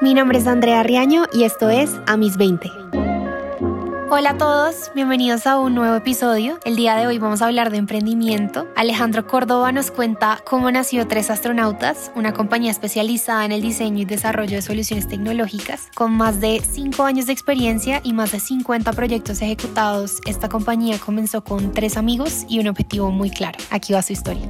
Mi nombre es Andrea Riaño y esto es A mis 20. Hola a todos, bienvenidos a un nuevo episodio. El día de hoy vamos a hablar de emprendimiento. Alejandro Córdoba nos cuenta cómo nació Tres Astronautas, una compañía especializada en el diseño y desarrollo de soluciones tecnológicas. Con más de 5 años de experiencia y más de 50 proyectos ejecutados, esta compañía comenzó con tres amigos y un objetivo muy claro. Aquí va su historia.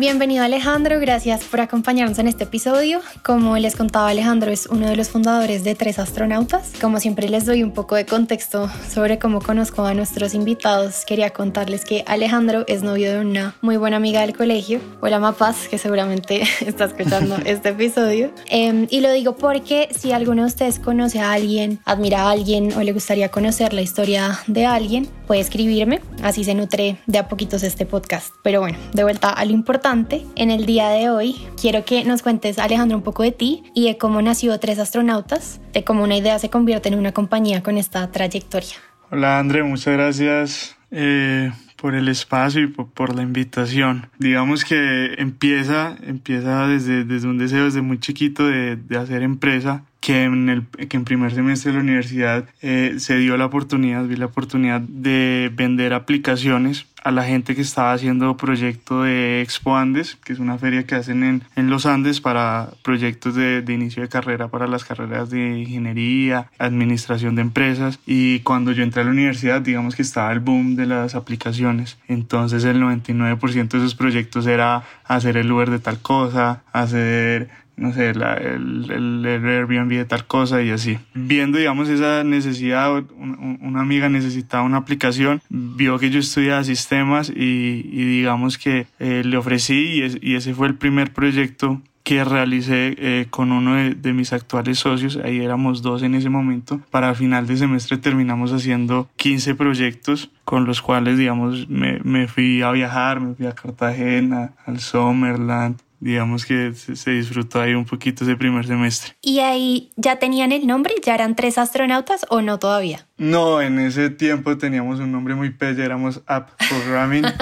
Bienvenido Alejandro, gracias por acompañarnos en este episodio. Como les contaba Alejandro es uno de los fundadores de Tres Astronautas. Como siempre les doy un poco de contexto sobre cómo conozco a nuestros invitados. Quería contarles que Alejandro es novio de una muy buena amiga del colegio, Hola Mapas, que seguramente está escuchando este episodio. Em, y lo digo porque si alguno de ustedes conoce a alguien, admira a alguien o le gustaría conocer la historia de alguien, puede escribirme. Así se nutre de a poquitos este podcast. Pero bueno, de vuelta a lo importante en el día de hoy quiero que nos cuentes, Alejandro, un poco de ti y de cómo nació Tres Astronautas, de cómo una idea se convierte en una compañía con esta trayectoria. Hola, André, muchas gracias. Eh, por el espacio y por, la invitación. Digamos que empieza, empieza desde, desde un deseo desde muy chiquito de, de hacer empresa que en, el, que en primer semestre de la universidad eh, se dio la oportunidad, vi la oportunidad de vender aplicaciones a la gente que estaba haciendo proyecto de Expo Andes, que es una feria que hacen en, en los Andes para proyectos de, de, inicio de carrera para las carreras de ingeniería, administración de empresas. Y cuando yo entré a la universidad, digamos que estaba el boom de las aplicaciones. Entonces el 99% de esos proyectos era hacer el Uber de tal cosa, hacer no sé, el, el, Airbnb de tal cosa y así. Viendo, digamos, esa necesidad, una amiga necesitaba una aplicación, vio que yo estudiaba sistemas y, digamos que eh, le ofrecí y, ese fue el primer proyecto que realicé eh, con uno de, mis actuales socios, ahí éramos dos en ese momento, para final de semestre terminamos haciendo 15 proyectos con los cuales, digamos, me, me fui a viajar, me fui a Cartagena, al Summerland, digamos que se disfrutó ahí un poquito ese primer semestre. ¿Y ahí ya tenían el nombre? ¿Ya eran tres astronautas o no todavía? No, en ese tiempo teníamos un nombre muy pelle, éramos App Programming.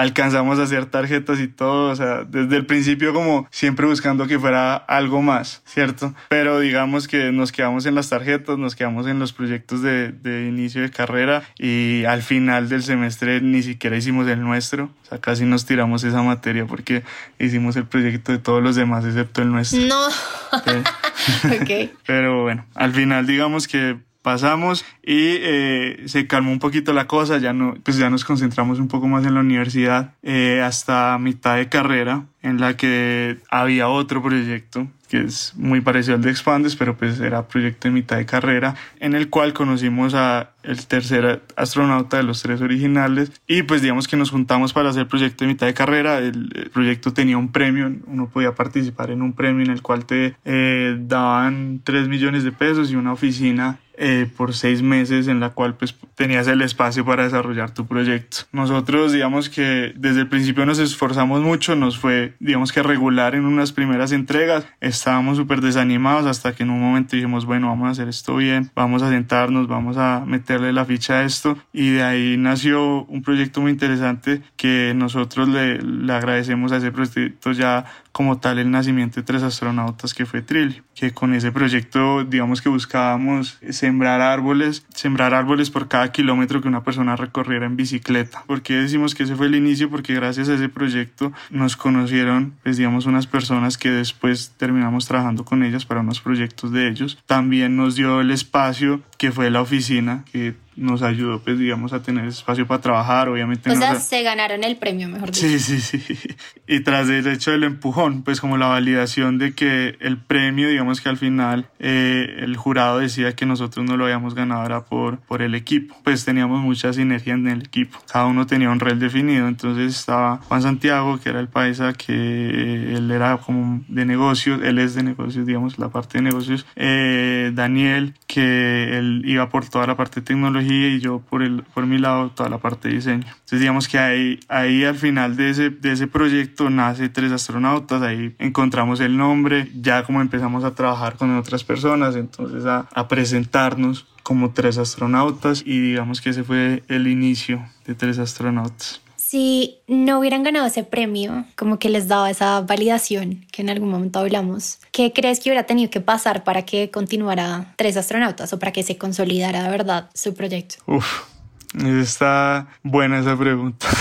alcanzamos a hacer tarjetas y todo, o sea, desde el principio como siempre buscando que fuera algo más, ¿cierto? Pero digamos que nos quedamos en las tarjetas, nos quedamos en los proyectos de, de inicio de carrera y al final del semestre ni siquiera hicimos el nuestro, o sea, casi nos tiramos esa materia porque hicimos el proyecto de todos los demás excepto el nuestro. No. ok. Pero bueno, al final digamos que pasamos y eh, se calmó un poquito la cosa, ya, no, pues ya nos concentramos un poco más en la universidad eh, hasta mitad de carrera en la que había otro proyecto que es muy parecido al de Expandes, pero pues era proyecto de mitad de carrera, en el cual conocimos a el tercer astronauta de los tres originales y pues digamos que nos juntamos para hacer el proyecto de mitad de carrera, el, proyecto tenía un premio, uno podía participar en un premio en el cual te eh, daban 3 millones de pesos y una oficina eh, por seis meses en la cual pues tenías el espacio para desarrollar tu proyecto. Nosotros digamos que desde el principio nos esforzamos mucho, nos fue digamos que regular en unas primeras entregas, estábamos súper desanimados hasta que en un momento dijimos bueno vamos a hacer esto bien, vamos a sentarnos, vamos a meterle la ficha a esto y de ahí nació un proyecto muy interesante que nosotros le, le agradecemos a ese proyecto ya como tal el nacimiento de tres astronautas que fue Trilli, que con ese proyecto digamos que buscábamos sembrar árboles, sembrar árboles por cada kilómetro que una persona recorriera en bicicleta. ¿Por qué decimos que ese fue el inicio? Porque gracias a ese proyecto nos conocieron, pues digamos, unas personas que después terminamos trabajando con ellas para unos proyectos de ellos. También nos dio el espacio que fue la oficina, que nos ayudó, pues, digamos, a tener espacio para trabajar, obviamente. O sea, se ganaron el premio, mejor dicho. Sí, sí, sí. Y tras el hecho del empujón, pues como la validación de que el premio, digamos que al final eh, el jurado decía que nosotros no lo habíamos ganado era por, por el equipo. Pues teníamos mucha sinergia en el equipo. Cada uno tenía un rol definido, entonces estaba Juan Santiago, que era el paisa, que él era como de negocios, él es de negocios, digamos, la parte de negocios. Eh, Daniel, que él iba por toda la parte de tecnología y yo por, el, por mi lado toda la parte de diseño. Entonces digamos que ahí, ahí al final de ese, de ese proyecto nace Tres Astronautas, ahí encontramos el nombre, ya como empezamos a trabajar con otras personas, entonces a, a presentarnos como tres astronautas y digamos que ese fue el inicio de tres astronautas. Si no hubieran ganado ese premio, como que les daba esa validación que en algún momento hablamos, ¿qué crees que hubiera tenido que pasar para que continuara Tres Astronautas o para que se consolidara de verdad su proyecto? Uf, está buena esa pregunta.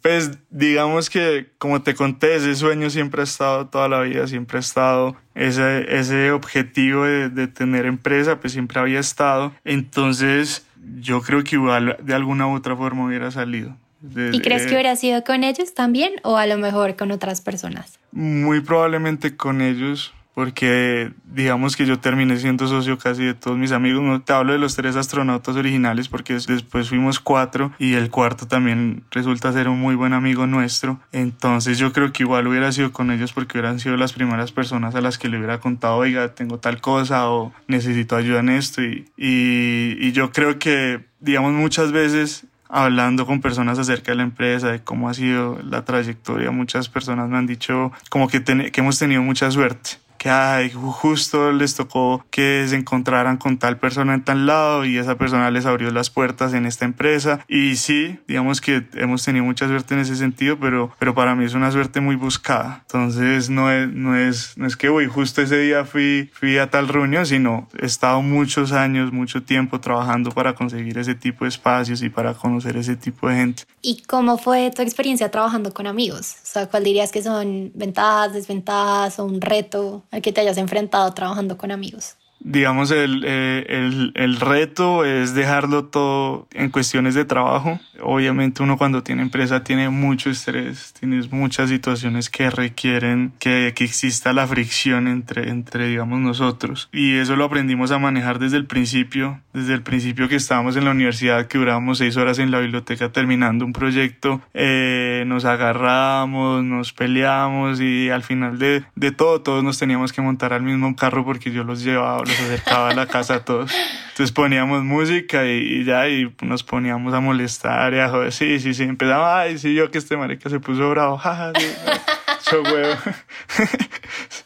Pues digamos que, como te conté, ese sueño siempre ha estado toda la vida, siempre ha estado, ese, ese objetivo de, de tener empresa, pues siempre había estado. Entonces, yo creo que igual de alguna u otra forma hubiera salido. ¿Y crees que hubiera sido con ellos también o a lo mejor con otras personas? Muy probablemente con ellos, porque digamos que yo terminé siendo socio casi de todos mis amigos. No te hablo de los tres astronautas originales porque después fuimos cuatro y el cuarto también resulta ser un muy buen amigo nuestro. Entonces yo creo que igual hubiera sido con ellos porque hubieran sido las primeras personas a las que le hubiera contado, oiga, tengo tal cosa o necesito ayuda en esto. Y, y, yo creo que, digamos, muchas veces hablando con personas acerca de la empresa, de cómo ha sido la trayectoria, muchas personas me han dicho como que, que hemos tenido mucha suerte que ay, justo les tocó que se encontraran con tal persona en tal lado y esa persona les abrió las puertas en esta empresa. Y sí, digamos que hemos tenido mucha suerte en ese sentido, pero, pero para mí es una suerte muy buscada. Entonces no es, no es, no es que, uy, justo ese día fui, fui a tal reunión, sino he estado muchos años, mucho tiempo trabajando para conseguir ese tipo de espacios y para conocer ese tipo de gente. ¿Y cómo fue tu experiencia trabajando con amigos? O sea, ¿cuál dirías que son ventajas, desventajas o un reto al que te hayas enfrentado trabajando con amigos? Digamos, el, eh, el, el, reto es dejarlo todo en cuestiones de trabajo. Obviamente uno cuando tiene empresa tiene mucho estrés, tienes muchas situaciones que requieren que, que, exista la fricción entre, entre, digamos, nosotros. Y eso lo aprendimos a manejar desde el principio, desde el principio que estábamos en la universidad, que durábamos seis horas en la biblioteca terminando un proyecto, eh, nos agarramos, nos peleamos y al final de, de todo, todos nos teníamos que montar al mismo carro porque yo los llevaba los acercaba a la casa a todos. Entonces poníamos música y, ya, y nos poníamos a molestar y a joder. Sí, sí, sí. Empezaba, ay, sí, yo que este marica se puso bravo. Jaja, sí, huevo.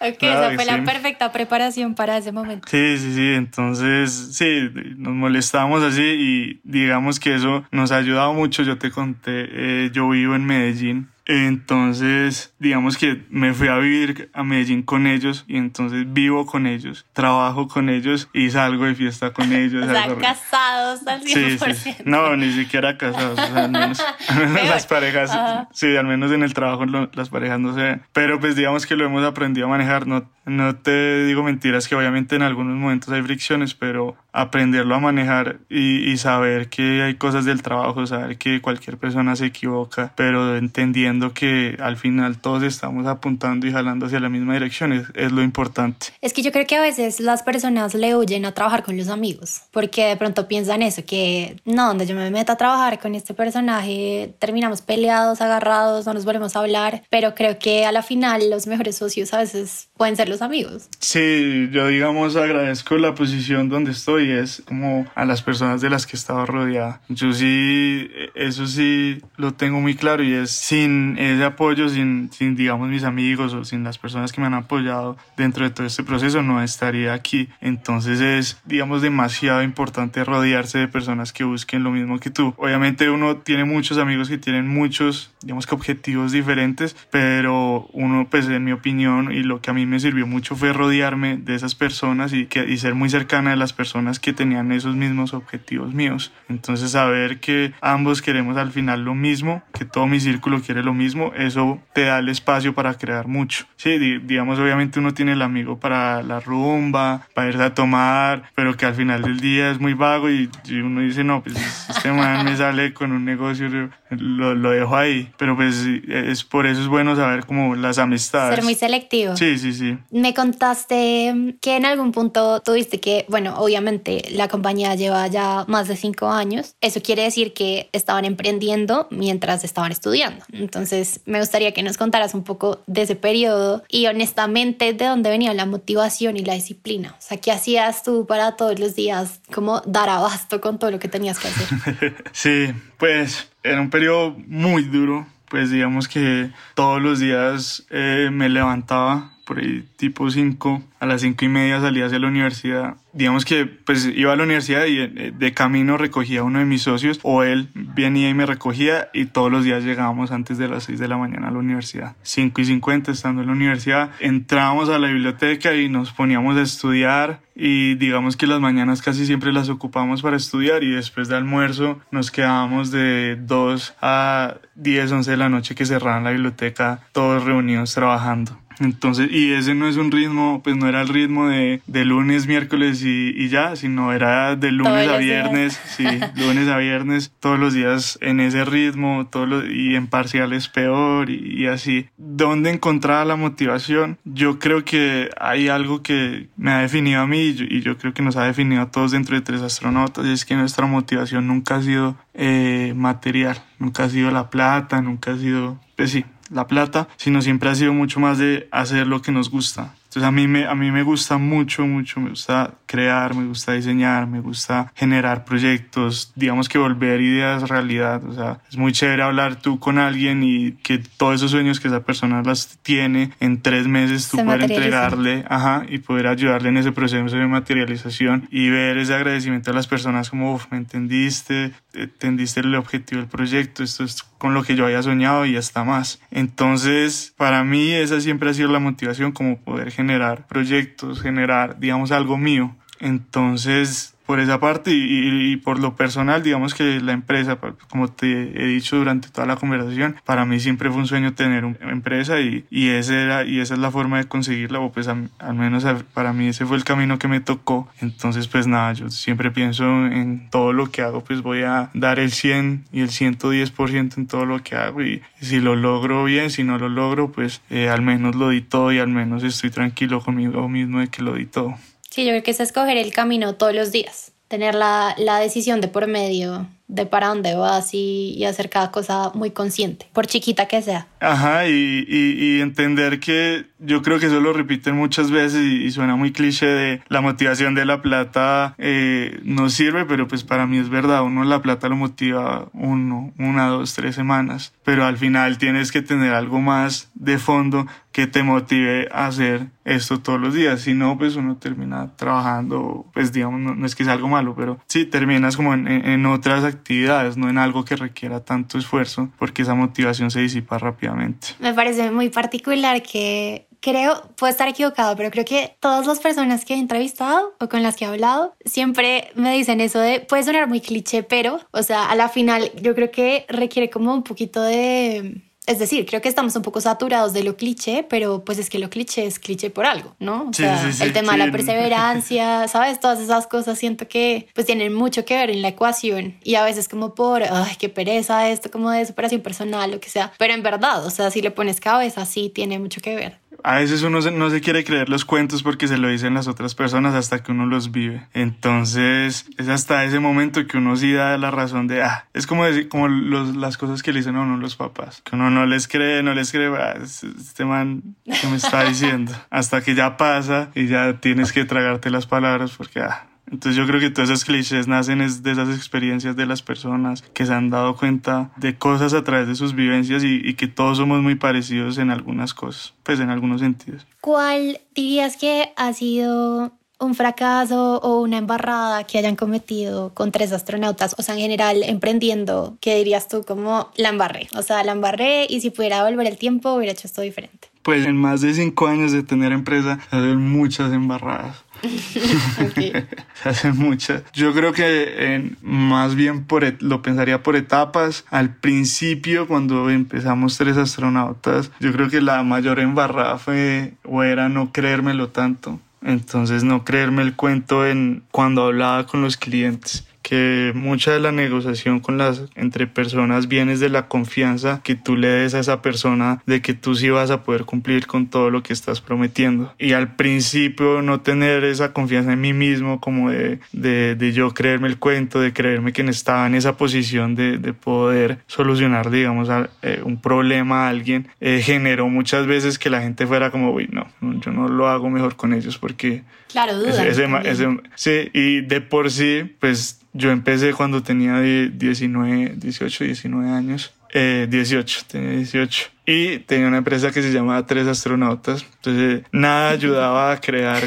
Ok, esa fue la perfecta preparación para ese momento. Sí, sí, sí. Entonces, sí, nos molestábamos así y digamos que eso nos ha ayudado mucho. Yo te conté, eh, yo vivo en Medellín entonces, digamos que me fui a vivir a Medellín con ellos y entonces vivo con ellos, trabajo con ellos y salgo de fiesta con ellos. O sea, casados al 100%. Sí, sí. No, ni siquiera casados. O sea, al menos, las parejas, sí, al menos en el trabajo las parejas no se ven. Pero pues digamos que lo hemos aprendido a manejar. No, no te digo mentiras que obviamente en algunos momentos hay fricciones, pero aprenderlo a manejar y, y saber que hay cosas del trabajo, saber que cualquier persona se equivoca, pero entendiendo que al final todos estamos apuntando y jalando hacia la misma dirección, es, lo importante. Es que yo creo que a veces las personas le huyen a trabajar con los amigos, porque de pronto piensan eso, que no, donde yo me meto a trabajar con este personaje, terminamos peleados, agarrados, no nos volvemos a hablar, pero creo que a la final los mejores socios a veces pueden ser los amigos. Sí, yo digamos agradezco la posición donde estoy, es como a las personas de las que he estado rodeada. Yo sí, eso sí lo tengo muy claro y es sin ese apoyo, sin, sin, digamos, mis amigos o sin las personas que me han apoyado dentro de todo este proceso, no estaría aquí. Entonces es, digamos, demasiado importante rodearse de personas que busquen lo mismo que tú. Obviamente uno tiene muchos amigos que tienen muchos, digamos que objetivos diferentes, pero uno, pues en mi opinión, y lo que a mí me sirvió mucho fue rodearme de esas personas y, que, y ser muy cercana de las personas que tenían esos mismos objetivos míos. Entonces saber que ambos queremos al final lo mismo, que todo mi círculo quiere lo mismo, eso te da el espacio para crear mucho. Sí, digamos, obviamente uno tiene el amigo para la rumba, para irse a tomar, pero que al final del día es muy vago y, uno dice, no, pues este man me sale con un negocio, lo, lo, dejo ahí. Pero pues es por eso es bueno saber como las amistades. Ser muy selectivo. Sí, sí, sí. Me contaste que en algún punto tuviste que, bueno, obviamente la compañía lleva ya más de cinco años. Eso quiere decir que estaban emprendiendo mientras estaban estudiando. Entonces, entonces, me gustaría que nos contaras un poco de ese periodo y honestamente de dónde venía la motivación y la disciplina. O sea, ¿qué hacías tú para todos los días como dar abasto con todo lo que tenías que hacer? sí, pues era un periodo muy duro. Pues digamos que todos los días eh, me levantaba por ahí tipo 5, a las 5 y media salía hacia la universidad. Digamos que pues iba a la universidad y eh, de camino recogía a uno de mis socios o él venía y me recogía y todos los días llegábamos antes de las 6 de la mañana a la universidad. 5 y 50 estando en la universidad, entrábamos a la biblioteca y nos poníamos a estudiar y digamos que las mañanas casi siempre las ocupamos para estudiar y después de almuerzo nos quedábamos de 2 a 10, 11 de la noche que cerraban la biblioteca todos reunidos trabajando. Entonces, y ese no es un ritmo, pues no era el ritmo de, de lunes, miércoles y, y, ya, sino era de lunes a viernes, sí, lunes a viernes, todos los días en ese ritmo, todos los, y en parciales peor y, y, así. ¿Dónde encontraba la motivación? Yo creo que hay algo que me ha definido a mí y yo, y yo creo que nos ha definido a todos dentro de tres astronautas, y es que nuestra motivación nunca ha sido eh, material, nunca ha sido la plata, nunca ha sido, pues sí, la plata, sino siempre ha sido mucho más de hacer lo que nos gusta. Entonces a mí me, a mí me gusta mucho, mucho, me gusta crear, me gusta diseñar, me gusta generar proyectos, digamos que volver ideas realidad. O sea, es muy chévere hablar tú con alguien y que todos esos sueños que esa persona las tiene en tres meses tú poder entregarle, ajá, y poder ayudarle en ese proceso de materialización y ver ese agradecimiento a las personas como, me entendiste, entendiste el objetivo del proyecto, esto es con lo que yo había soñado y hasta más. Entonces, para mí esa siempre ha sido la motivación como poder generar generar proyectos, generar, digamos, algo mío. Entonces, por esa parte y, y, por lo personal, digamos que la empresa, como te he dicho durante toda la conversación, para mí siempre fue un sueño tener una empresa y, y, ese era, y esa es la forma de conseguirla, o pues al menos para mí ese fue el camino que me tocó. Entonces, pues nada, yo siempre pienso en todo lo que hago, pues voy a dar el 100 y el 110% en todo lo que hago y si lo logro bien, si no lo logro, pues eh, al menos lo di todo y al menos estoy tranquilo conmigo mismo de que lo di todo. Sí, yo creo que es escoger el camino todos los días, tener la, la decisión de por medio de para dónde vas y, y, hacer cada cosa muy consciente, por chiquita que sea. Ajá, y, y, y, entender que yo creo que eso lo repiten muchas veces y, suena muy cliché de la motivación de la plata eh, no sirve, pero pues para mí es verdad, uno la plata lo motiva uno, una, dos, tres semanas, pero al final tienes que tener algo más de fondo que te motive a hacer esto todos los días, si no, pues uno termina trabajando, pues digamos, no, no es que sea algo malo, pero sí, terminas como en, en otras actividades actividades, no en algo que requiera tanto esfuerzo, porque esa motivación se disipa rápidamente. Me parece muy particular que creo, puedo estar equivocado, pero creo que todas las personas que he entrevistado o con las que he hablado siempre me dicen eso de, puede sonar muy cliché, pero, o sea, a la final yo creo que requiere como un poquito de es decir, creo que estamos un poco saturados de lo cliché, pero pues es que lo cliché es cliché por algo, ¿no? O sea, sí, sí, el tema de la perseverancia, ¿sabes? Todas esas cosas siento que pues tienen mucho que ver en la ecuación y a veces como por, ay, qué pereza esto, como de superación personal, lo que sea. Pero en verdad, o sea, si le pones cabeza, sí tiene mucho que ver a veces uno no se quiere creer los cuentos porque se lo dicen las otras personas hasta que uno los vive. Entonces es hasta ese momento que uno sí da la razón de, ah, es como, decir, como los, las cosas que le dicen a uno los papás, que uno no les cree, no les cree, ah, este man que me está diciendo, hasta que ya pasa y ya tienes que tragarte las palabras porque, ah, entonces yo creo que todos esos clichés nacen de esas experiencias de las personas que se han dado cuenta de cosas a través de sus vivencias y, y, que todos somos muy parecidos en algunas cosas, pues en algunos sentidos. ¿Cuál dirías que ha sido un fracaso o una embarrada que hayan cometido con tres astronautas? O sea, en general, emprendiendo, ¿qué dirías tú como la embarré? O sea, la embarré y si pudiera volver el tiempo hubiera hecho esto diferente. Pues en más de cinco años de tener empresa, hay muchas embarradas okay. Se hacen muchas. Yo creo que en, más bien por, lo pensaría por etapas. Al principio, cuando empezamos tres astronautas, yo creo que la mayor embarrada fue o era no creérmelo tanto. Entonces no creerme el cuento en cuando hablaba con los clientes que mucha de la negociación con las entre personas viene de la confianza que tú le des a esa persona de que tú sí vas a poder cumplir con todo lo que estás prometiendo. Y al principio no tener esa confianza en mí mismo como de, de, de yo creerme el cuento, de creerme que estaba en esa posición de, de poder solucionar, digamos, a, eh, un problema a alguien, eh, generó muchas veces que la gente fuera como, uy, no, yo no lo hago mejor con ellos porque... Claro, duda. Ese, ese, sí, y de por sí, pues yo empecé cuando tenía 19, 18, 19 años. Eh, 18, tenía 18. Y tenía una empresa que se llamaba Tres Astronautas. Entonces, nada ayudaba a crear,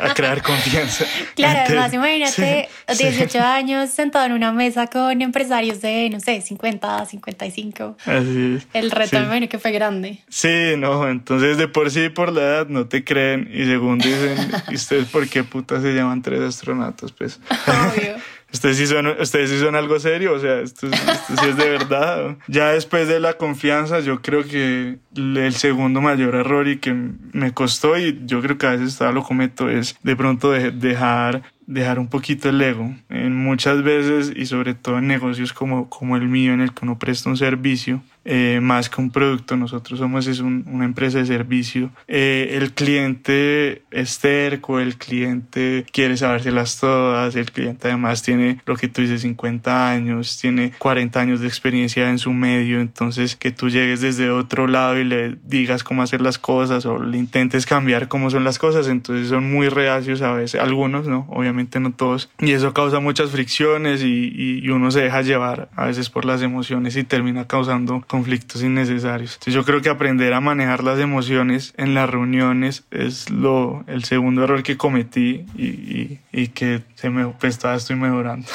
a crear confianza. Claro, además, imagínate, 18 años sentado en una mesa con empresarios de, no sé, 50, 55. Así es. El reto, me imagino que fue grande. Sí, no, entonces de por sí, por la edad, no te creen. Y segundo dicen, ¿y ustedes por qué puta se llaman Tres Astronautas? Pues. Obvio. ¿Ustedes sí, son, ¿Ustedes sí son algo serio? O sea, esto, sí es de verdad. Ya después de la confianza, yo creo que el segundo mayor error y que me costó, y yo creo que a veces todavía lo cometo, es de pronto de dejar dejar un poquito el ego. En muchas veces, y sobre todo en negocios como, como el mío, en el que uno presta un servicio, eh, más que un producto, nosotros somos es una empresa de servicio. Eh, el cliente es terco, el cliente quiere sabérselas todas, el cliente además tiene lo que tú dices, 50 años, tiene 40 años de experiencia en su medio, entonces que tú llegues desde otro lado y le digas cómo hacer las cosas o le intentes cambiar cómo son las cosas, entonces son muy reacios a veces, algunos, ¿no? Obviamente no todos, y eso causa muchas fricciones y, y uno se deja llevar a veces por las emociones y termina causando conflictos innecesarios. Entonces yo creo que aprender a manejar las emociones en las reuniones es lo, el segundo error que cometí y, y, y que se me, pues todavía estoy mejorando.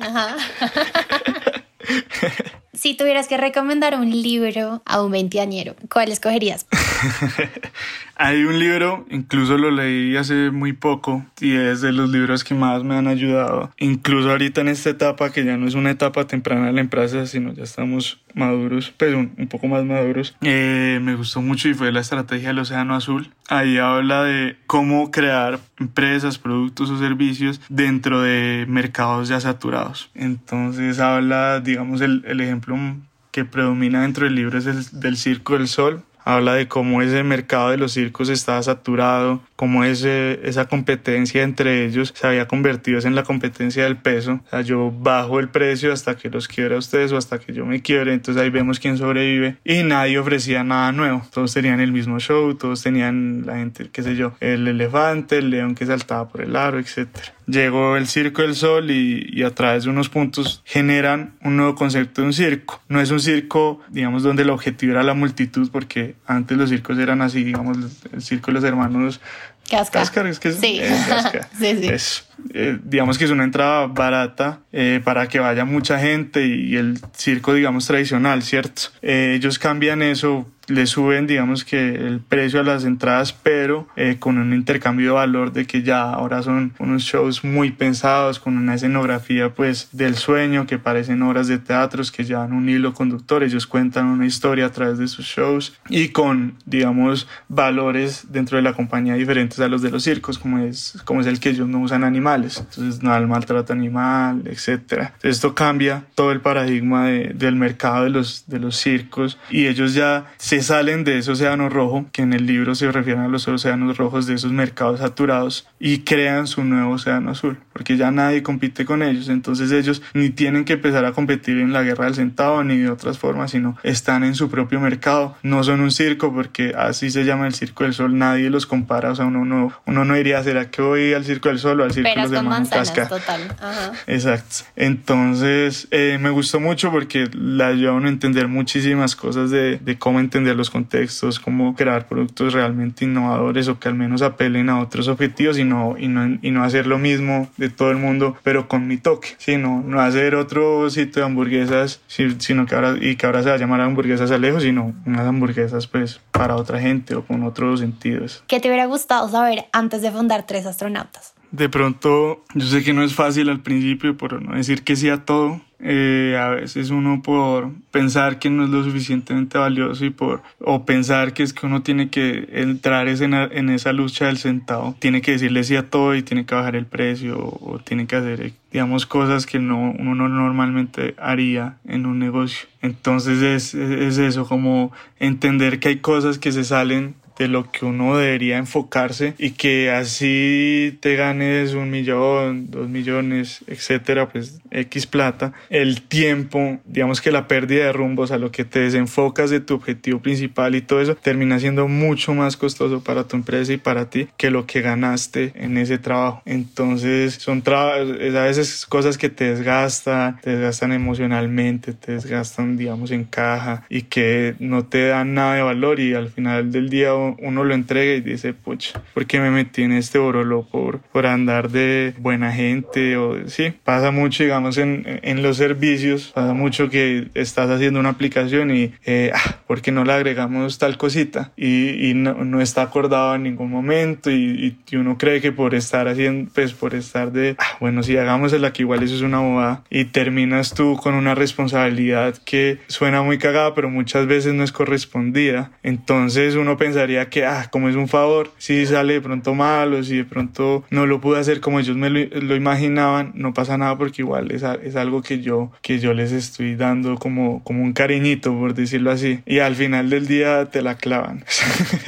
Ajá. si tuvieras que recomendar un libro a un veinteañero, ¿cuál escogerías? Hay un libro, incluso lo leí hace muy poco y es de los libros que más me han ayudado. Incluso ahorita en esta etapa, que ya no es una etapa temprana de la empresa, sino ya estamos maduros, pero pues un, poco más maduros. Eh, me gustó mucho y fue la estrategia del Océano Azul. Ahí habla de cómo crear empresas, productos o servicios dentro de mercados ya saturados. Entonces habla, digamos, el, el ejemplo que predomina dentro del libro es el del Circo del Sol, habla de cómo ese mercado de los circos estaba saturado, cómo ese, esa competencia entre ellos se había convertido en la competencia del peso. O sea, yo bajo el precio hasta que los quiebra ustedes o hasta que yo me quiebre, entonces ahí vemos quién sobrevive y nadie ofrecía nada nuevo. Todos tenían el mismo show, todos tenían la gente, qué sé yo, el elefante, el león que saltaba por el aro, etcétera llegó el Circo del Sol y, a través de unos puntos generan un nuevo concepto de un circo. No es un circo, digamos, donde el objetivo era la multitud, porque antes los circos eran así, digamos, el Circo de los Hermanos Casca. es que sí. sí, sí. Eh, digamos que es una entrada barata eh, para que vaya mucha gente y, el circo, digamos, tradicional, ¿cierto? Eh, ellos cambian eso le suben, digamos que el precio a las entradas, pero eh, con un intercambio de valor de que ya ahora son unos shows muy pensados, con una escenografía pues del sueño, que parecen obras de teatros, que llevan un hilo conductor, ellos cuentan una historia a través de sus shows y con, digamos, valores dentro de la compañía diferentes a los de los circos, como es, como es el que ellos no usan animales, entonces no hay maltrato animal, etc. esto cambia todo el paradigma de, del mercado de los, de los circos y ellos ya se salen de ese océano rojo, que en el libro se refieren a los océanos rojos de esos mercados saturados, y crean su nuevo océano azul, porque ya nadie compite con ellos, entonces ellos ni tienen que empezar a competir en la guerra del centavo ni de otras formas, sino están en su propio mercado, no son un circo, porque así se llama el Circo del Sol, nadie los compara, o sea, uno no, uno no iría, ¿será que voy al Circo del Sol o al Circo de los Casca? Total. Ajá. Exacto. Entonces, eh, me gustó mucho porque la ayudó a entender muchísimas cosas de, de cómo entender los contextos, cómo crear productos realmente innovadores o que al menos apelen a otros objetivos y no, y no, y no hacer lo mismo de todo el mundo, pero con mi toque, sino no hacer otro sitio de hamburguesas, sino que ahora, y que ahora se va a llamar hamburguesas Alejo, sino unas hamburguesas pues para otra gente o con otros sentidos. ¿Qué te hubiera gustado saber antes de fundar Tres Astronautas? De pronto, yo sé que no es fácil al principio, por no decir que sí a todo, eh, a veces uno por pensar que no es lo suficientemente valioso y por o pensar que es que uno tiene que entrar en, en esa lucha del centavo tiene que decirle sí a todo y tiene que bajar el precio o, tiene que hacer digamos cosas que no uno normalmente haría en un negocio. Entonces es, es eso como entender que hay cosas que se salen de lo que uno debería enfocarse y que así te ganes un millón, dos millones, etcétera, pues X plata, el tiempo, digamos que la pérdida de rumbos a lo que te desenfocas de tu objetivo principal y todo eso termina siendo mucho más costoso para tu empresa y para ti que lo que ganaste en ese trabajo. Entonces son a veces cosas que te desgastan, te desgastan emocionalmente, te desgastan digamos en caja y que no te dan nada de valor y al final del día uno lo entrega y dice, pucha, ¿por qué me metí en este borolo por, por andar de buena gente? O sí, pasa mucho digamos en, en los servicios, pasa mucho que estás haciendo una aplicación y, eh, ah, ¿por qué no le agregamos tal cosita? Y, no, no, está acordado en ningún momento y, y, uno cree que por estar haciendo, pues por estar de, ah, bueno, si hagamos el que igual eso es una bobada y terminas tú con una responsabilidad que suena muy cagada, pero muchas veces no es correspondida. Entonces uno pensaría que, ah, como es un favor, si sale de pronto mal o si de pronto no lo pude hacer como ellos me lo, lo imaginaban, no pasa nada porque igual es, es algo que yo, que yo les estoy dando como, como un cariñito, por decirlo así. Y al final del día te la clavan.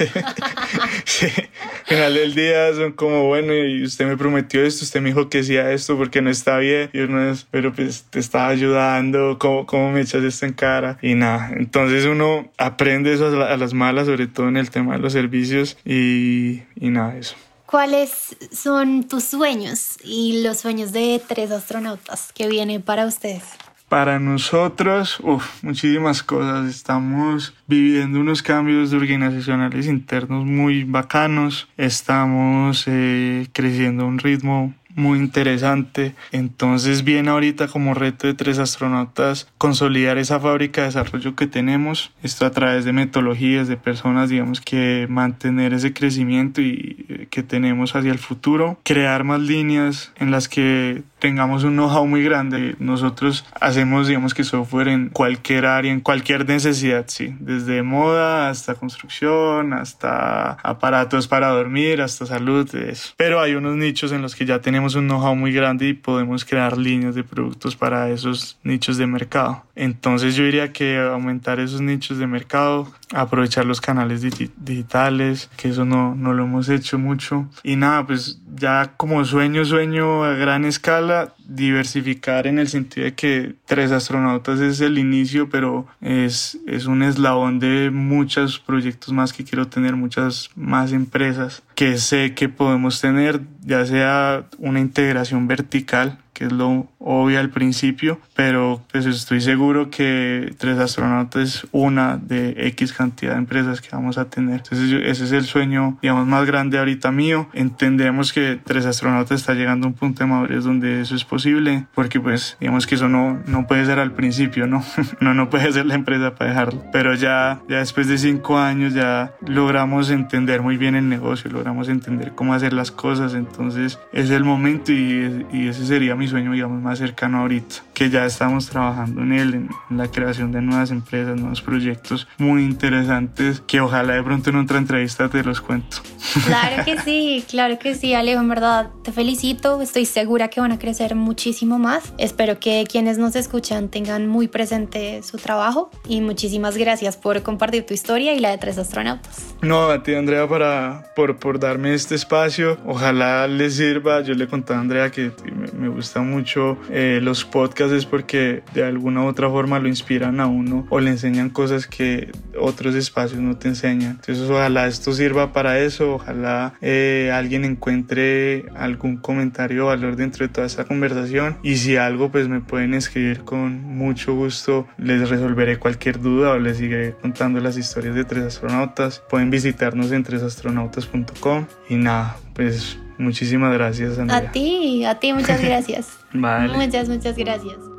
sí. Al final del día son como, bueno, y usted me prometió esto, usted me dijo que hacía esto porque no está bien. Y uno es, pero pues te estaba ayudando, ¿cómo, cómo me echas esto en cara? Y nada, entonces uno aprende eso a las malas, sobre todo en el tema de los servicios y, y nada, eso. ¿Cuáles son tus sueños y los sueños de tres astronautas que vienen para ustedes? Para nosotros, uf, muchísimas cosas. Estamos viviendo unos cambios organizacionales internos muy bacanos. Estamos eh, creciendo a un ritmo muy interesante. Entonces viene ahorita como reto de tres astronautas consolidar esa fábrica de desarrollo que tenemos. Esto a través de metodologías, de personas, digamos que mantener ese crecimiento y eh, que tenemos hacia el futuro. Crear más líneas en las que tengamos un know-how muy grande. Nosotros hacemos, digamos que software en cualquier área, en cualquier necesidad, sí. Desde moda hasta construcción, hasta aparatos para dormir, hasta salud. Eso. Pero hay unos nichos en los que ya tenemos un know-how muy grande y podemos crear líneas de productos para esos nichos de mercado. Entonces yo diría que aumentar esos nichos de mercado, aprovechar los canales digitales, que eso no, no lo hemos hecho mucho. Y nada, pues ya como sueño, sueño a gran escala, diversificar en el sentido de que tres astronautas es el inicio, pero es, es un eslabón de muchos proyectos más que quiero tener, muchas más empresas que sé que podemos tener, ya sea una integración vertical que es lo obvio al principio, pero pues estoy seguro que Tres Astronautas es una de X cantidad de empresas que vamos a tener. Entonces ese es el sueño, digamos, más grande ahorita mío. Entendemos que Tres Astronautas está llegando a un punto de madurez donde eso es posible, porque pues digamos que eso no, no puede ser al principio, ¿no? no, no puede ser la empresa para dejarlo. Pero ya, ya después de cinco años ya logramos entender muy bien el negocio, logramos entender cómo hacer las cosas, entonces es el momento y, y ese sería mi sueño, digamos, más cercano ahorita, que ya estamos trabajando en él, en, la creación de nuevas empresas, nuevos proyectos muy interesantes, que ojalá de pronto en otra entrevista te los cuento. Claro que sí, claro que sí, Alejo, en verdad te felicito, estoy segura que van a crecer muchísimo más. Espero que quienes nos escuchan tengan muy presente su trabajo y muchísimas gracias por compartir tu historia y la de tres astronautas. No, a ti Andrea para, por, por darme este espacio, ojalá les sirva, yo le conté a Andrea que me, me gusta mucho eh, los podcasts es porque de alguna u otra forma lo inspiran a uno o le enseñan cosas que otros espacios no te enseñan. Entonces ojalá esto sirva para eso, ojalá eh, alguien encuentre algún comentario o valor dentro de toda esta conversación y si algo pues me pueden escribir con mucho gusto, les resolveré cualquier duda o les seguiré contando las historias de tres astronautas. Pueden visitarnos en tresastronautas.com y nada, pues Muchísimas gracias, Andrea. A ti, a ti, muchas gracias. vale. Muchas, muchas gracias.